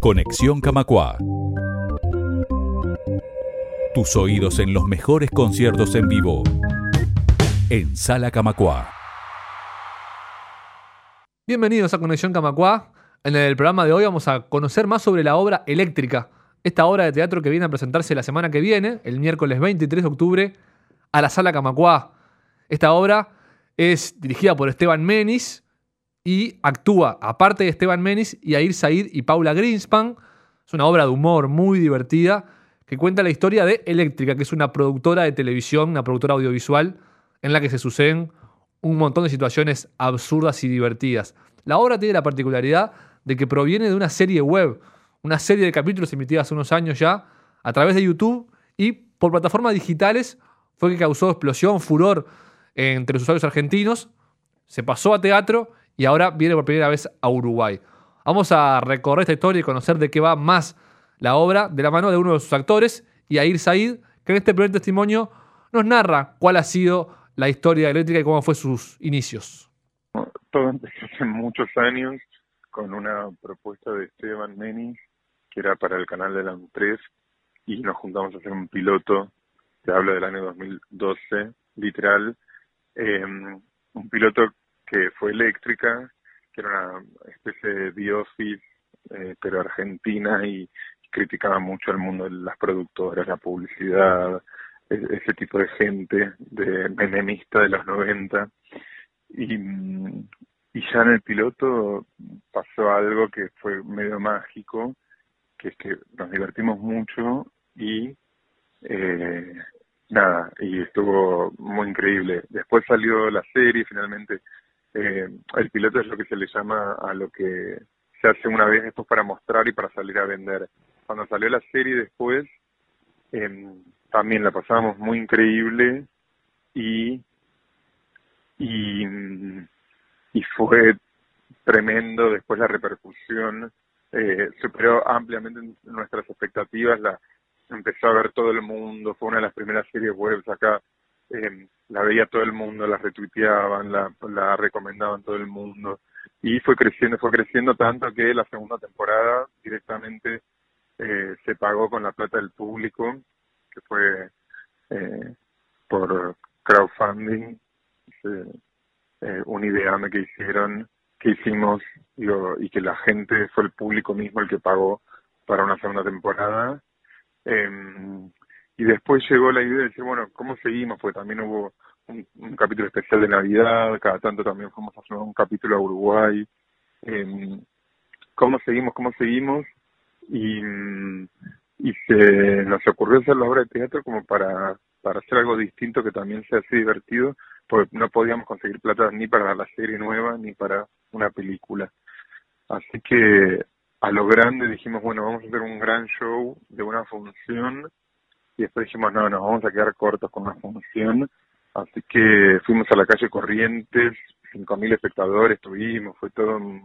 Conexión Camacua. Tus oídos en los mejores conciertos en vivo. En Sala Camacua. Bienvenidos a Conexión Camacua. En el programa de hoy vamos a conocer más sobre la obra Eléctrica, esta obra de teatro que viene a presentarse la semana que viene, el miércoles 23 de octubre, a la Sala Camacua. Esta obra es dirigida por Esteban Menis y actúa, aparte de Esteban Menis, Yair Said y Paula Greenspan. Es una obra de humor muy divertida que cuenta la historia de Eléctrica, que es una productora de televisión, una productora audiovisual, en la que se suceden un montón de situaciones absurdas y divertidas. La obra tiene la particularidad de que proviene de una serie web, una serie de capítulos emitidos hace unos años ya, a través de YouTube y por plataformas digitales, fue que causó explosión, furor entre los usuarios argentinos, se pasó a teatro y ahora viene por primera vez a Uruguay. Vamos a recorrer esta historia y conocer de qué va más la obra de la mano de uno de sus actores, Yair Said, que en este primer testimonio nos narra cuál ha sido la historia eléctrica y cómo fue sus inicios. Todo empezó hace muchos años con una propuesta de Esteban Menis, que era para el canal de la 3, y nos juntamos a hacer un piloto, te hablo del año 2012, literal, eh, un piloto que fue eléctrica, que era una especie de biofit, eh, pero argentina, y criticaba mucho al mundo de las productoras, la publicidad, e-, ese tipo de gente, de menemista de los 90. Y, y ya en el piloto pasó algo que fue medio mágico, que es que nos divertimos mucho y eh, nada, y estuvo muy increíble. Después salió la serie, finalmente eh, el piloto es lo que se le llama a lo que se hace una vez después para mostrar y para salir a vender. Cuando salió la serie después, eh, también la pasábamos muy increíble y, y, y fue tremendo después la repercusión, eh, superó ampliamente nuestras expectativas, la empezó a ver todo el mundo, fue una de las primeras series web acá eh, la veía todo el mundo, la retuiteaban, la, la recomendaban todo el mundo y fue creciendo, fue creciendo tanto que la segunda temporada directamente eh, se pagó con la plata del público, que fue eh, por crowdfunding, eh, un ideame que hicieron, que hicimos, y que la gente fue el público mismo el que pagó para una segunda temporada. Y después llegó la idea de decir, bueno, ¿cómo seguimos? Porque también hubo un, capítulo especial de Navidad, cada tanto también fuimos a hacer un capítulo a Uruguay. Eh, ¿Cómo seguimos? ¿Cómo seguimos? Y, y se nos ocurrió hacer la obra de teatro como para, para hacer algo distinto que también sea así divertido, porque no podíamos conseguir plata ni para la serie nueva ni para una película. Así que a lo grande dijimos, bueno, vamos a hacer un gran show de una función y después dijimos, no, nos vamos a quedar cortos con la función, así que fuimos a la calle Corrientes, 5.000 espectadores tuvimos, fue todo un,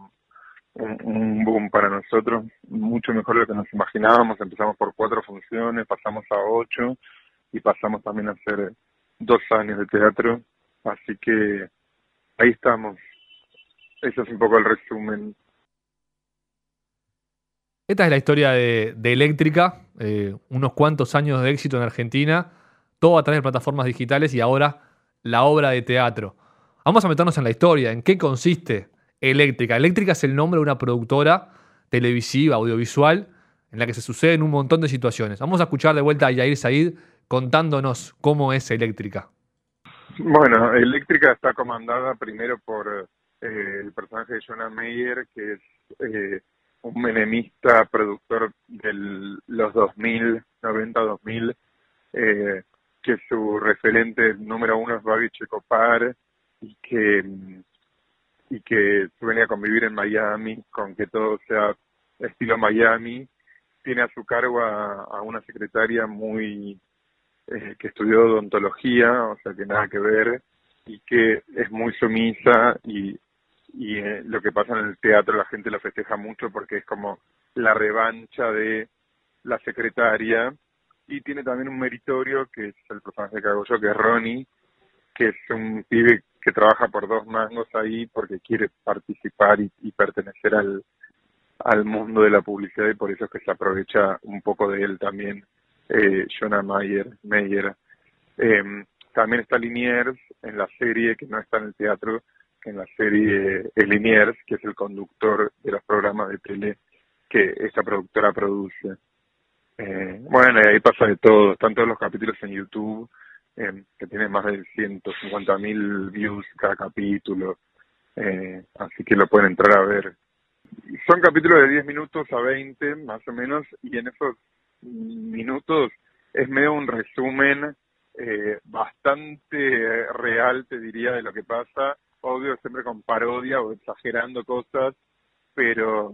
un, boom para nosotros, mucho mejor de lo que nos imaginábamos, empezamos por cuatro funciones, pasamos a ocho y pasamos también a hacer dos años de teatro, así que ahí estamos. Ese es un poco el resumen esta es la historia de, Eléctrica, eh, unos cuantos años de éxito en Argentina, todo a través de plataformas digitales y ahora la obra de teatro. Vamos a meternos en la historia, en qué consiste Eléctrica. Eléctrica es el nombre de una productora televisiva, audiovisual, en la que se suceden un montón de situaciones. Vamos a escuchar de vuelta a Yair Said contándonos cómo es Eléctrica. Bueno, Eléctrica está comandada primero por eh, el personaje de Jonah Meyer, que es eh, un menemista productor de los 2000, 90-2000, eh, que su referente número uno es Babi Checopar y que, y que venía a convivir en Miami con que todo sea estilo Miami. Tiene a su cargo a, una secretaria muy eh, que estudió odontología, o sea que nada que ver, y que es muy sumisa y y eh, lo que pasa en el teatro la gente lo festeja mucho porque es como la revancha de la secretaria y tiene también un meritorio que es el personaje que hago yo que es Ronnie que es un pibe que trabaja por dos mangos ahí porque quiere participar y, pertenecer al, al mundo de la publicidad y por eso es que se aprovecha un poco de él también eh, Jonah Mayer. Meyer. Em, también está Liniers en la serie, que no está en el teatro, en la serie es Liniers, que es el conductor de los programas de tele que esta productora produce. Eh, bueno, ahí pasa de todo, están todos los capítulos en YouTube, eh, que tienen más de 150 mil views cada capítulo, eh, así que lo pueden entrar a ver. Son capítulos de 10 minutos a 20, más o menos, y en esos minutos es medio un resumen eh, bastante real, te diría, de lo que pasa, obvio siempre con parodia o exagerando cosas, pero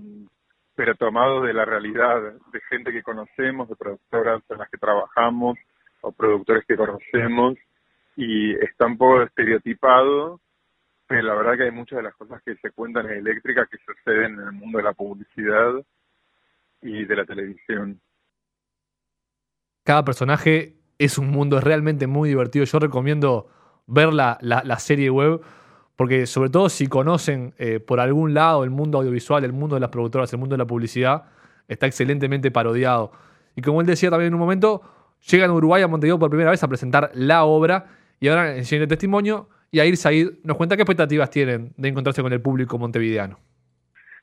pero tomado de la realidad, de gente que conocemos, de productoras en las que trabajamos o productores que conocemos, y está un poco estereotipado, pero la verdad que hay muchas de las cosas que se cuentan en eléctrica que suceden en el mundo de la publicidad y de la televisión. Cada personaje es un mundo, realmente muy divertido. Yo recomiendo ver la, la serie web porque sobre todo si conocen eh, por algún lado el mundo audiovisual, el mundo de las productoras, el mundo de la publicidad, está excelentemente parodiado. Y como él decía también en un momento, llegan a Uruguay, a Montevideo por primera vez a presentar la obra y ahora en el siguiente testimonio, y ahí Said nos cuenta qué expectativas tienen de encontrarse con el público montevideano.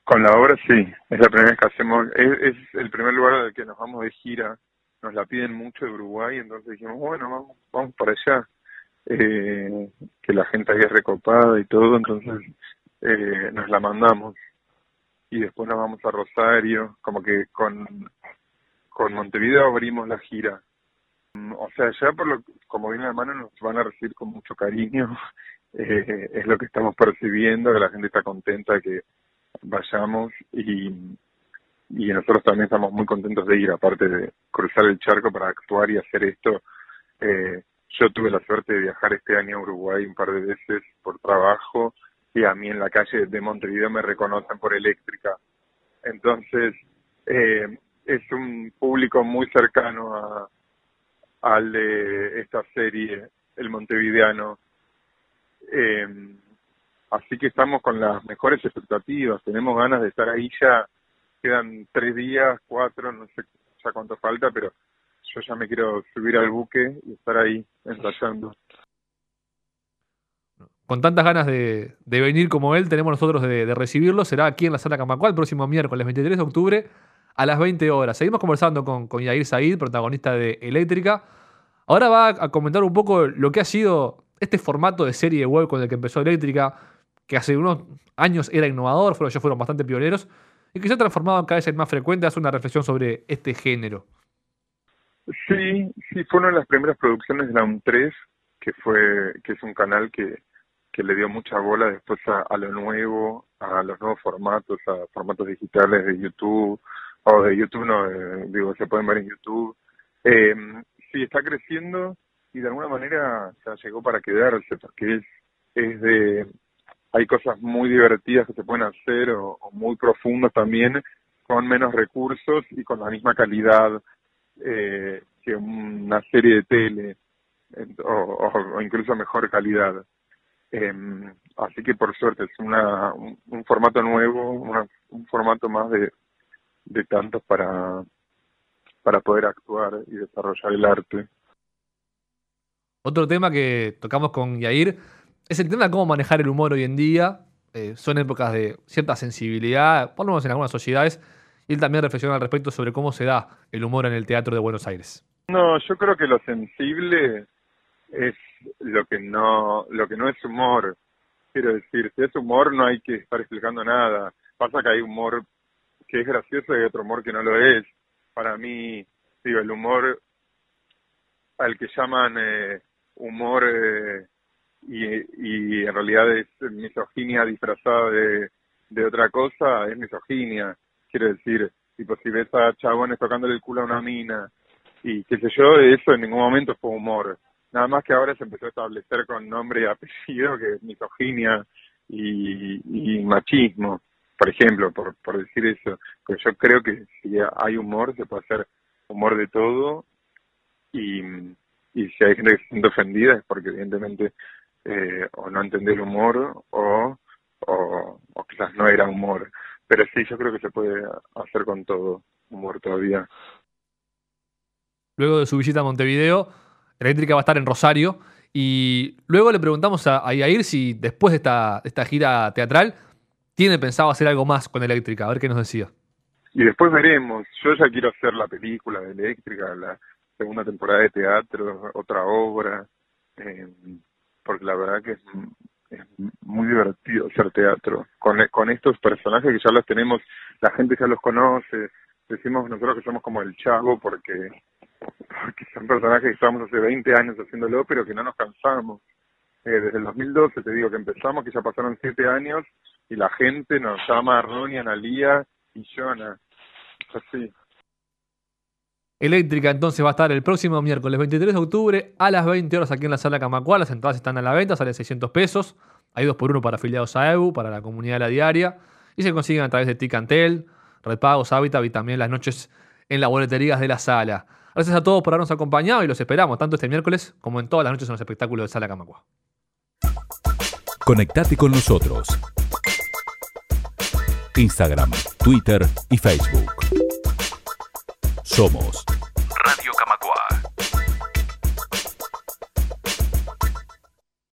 Con la obra sí, es la primera vez que hacemos, es, el primer lugar al que nos vamos de gira, nos la piden mucho de Uruguay, entonces dijimos, bueno, vamos, vamos para allá eh, que la gente ahí es recopada y todo, entonces eh, nos la mandamos y después nos vamos a Rosario, como que con, con Montevideo abrimos la gira. Mm, o sea, ya por lo como viene la mano nos van a recibir con mucho cariño, eh, es lo que estamos percibiendo, que la gente está contenta que vayamos y, y nosotros también estamos muy contentos de ir, aparte de cruzar el charco para actuar y hacer esto. Eh, yo tuve la suerte de viajar este año a Uruguay un par de veces por trabajo y a mí en la calle de Montevideo me reconocen por eléctrica. Entonces, eh, es un público muy cercano a, al de esta serie, el montevideano. Eh, así que estamos con las mejores expectativas, tenemos ganas de estar ahí ya, quedan tres días, cuatro, no sé ya cuánto falta, pero yo ya me quiero subir al buque y estar ahí ensayando. Con tantas ganas de, venir como él, tenemos nosotros de, recibirlo. Será aquí en la sala Camacual el próximo miércoles 23 de octubre a las 20 horas. Seguimos conversando con, con Yair Said, protagonista de Eléctrica. Ahora va a comentar un poco lo que ha sido este formato de serie web con el que empezó Eléctrica, que hace unos años era innovador, fueron, ellos fueron bastante pioneros, y que se ha transformado en cada vez más frecuente. Hace una reflexión sobre este género. Sí, sí, fue una de las primeras producciones de la UM3, que fue, que es un canal que, que le dio mucha bola después a, lo nuevo, a los nuevos formatos, a formatos digitales de YouTube, o de YouTube no, digo, se pueden ver en YouTube. Eh, sí, está creciendo y de alguna manera ya llegó para quedarse, porque es, es de, hay cosas muy divertidas que se pueden hacer o, o muy profundas también, con menos recursos y con la misma calidad eh, que una serie de tele o, incluso mejor calidad. Em, así que por suerte es un, formato nuevo, un formato más de, de tantos para, para poder actuar y desarrollar el arte. Otro tema que tocamos con Yair es el tema de cómo manejar el humor hoy en día. Eh, son épocas de cierta sensibilidad, por lo menos en algunas sociedades, y él también reflexiona al respecto sobre cómo se da el humor en el teatro de Buenos Aires. No, yo creo que lo sensible es lo que no, lo que no es humor. Quiero decir, si es humor no hay que estar explicando nada. Pasa que hay humor que es gracioso y otro humor que no lo es. Para mí, digo, el humor al que llaman eh, humor eh, y, y en realidad es misoginia disfrazada de, de otra cosa, es misoginia quiero decir, tipo si ves a chabones tocándole el culo a una mina y qué sé yo, eso en ningún momento fue humor. Nada más que ahora se empezó a establecer con nombre y apellido que es misoginia y, machismo, por ejemplo, por, decir eso. Pero yo creo que si hay humor, se puede hacer humor de todo y, y si hay gente que se siente ofendida es porque evidentemente eh, o no entiende el humor o, o quizás no era humor pero sí, yo creo que se puede hacer con todo, humor todavía. Luego de su visita a Montevideo, Eléctrica va a estar en Rosario. Y luego le preguntamos a, a Yair si después de esta, esta gira teatral tiene pensado hacer algo más con Eléctrica, a ver qué nos decía. Y después veremos. Yo ya quiero hacer la película de Eléctrica, la segunda temporada de teatro, otra obra, eh, porque la verdad que es, es, muy divertido hacer teatro. Con, con estos personajes que ya los tenemos, la gente ya los conoce, decimos nosotros que somos como el chavo porque son personajes que estamos hace 20 años haciéndolo, pero que no nos cansamos. Eh, desde el 2012 te digo que empezamos, que ya pasaron 7 años, y la gente nos llama Ronnie, Analía y Jonah. Así. Eléctrica entonces va a estar el próximo miércoles 23 de octubre a las 20 horas aquí en la sala Camacuá. Las entradas están a la venta, salen 600 pesos. Hay dos por uno para afiliados a EBU, para la comunidad de la diaria. Y se consiguen a través de Ticantel, Redpagos, Habitat y también las noches en las boleterías de la sala. Gracias a todos por habernos acompañado y los esperamos tanto este miércoles como en todas las noches en los espectáculos de Sala Camacua. Conectate con nosotros. Instagram, Twitter y Facebook. Somos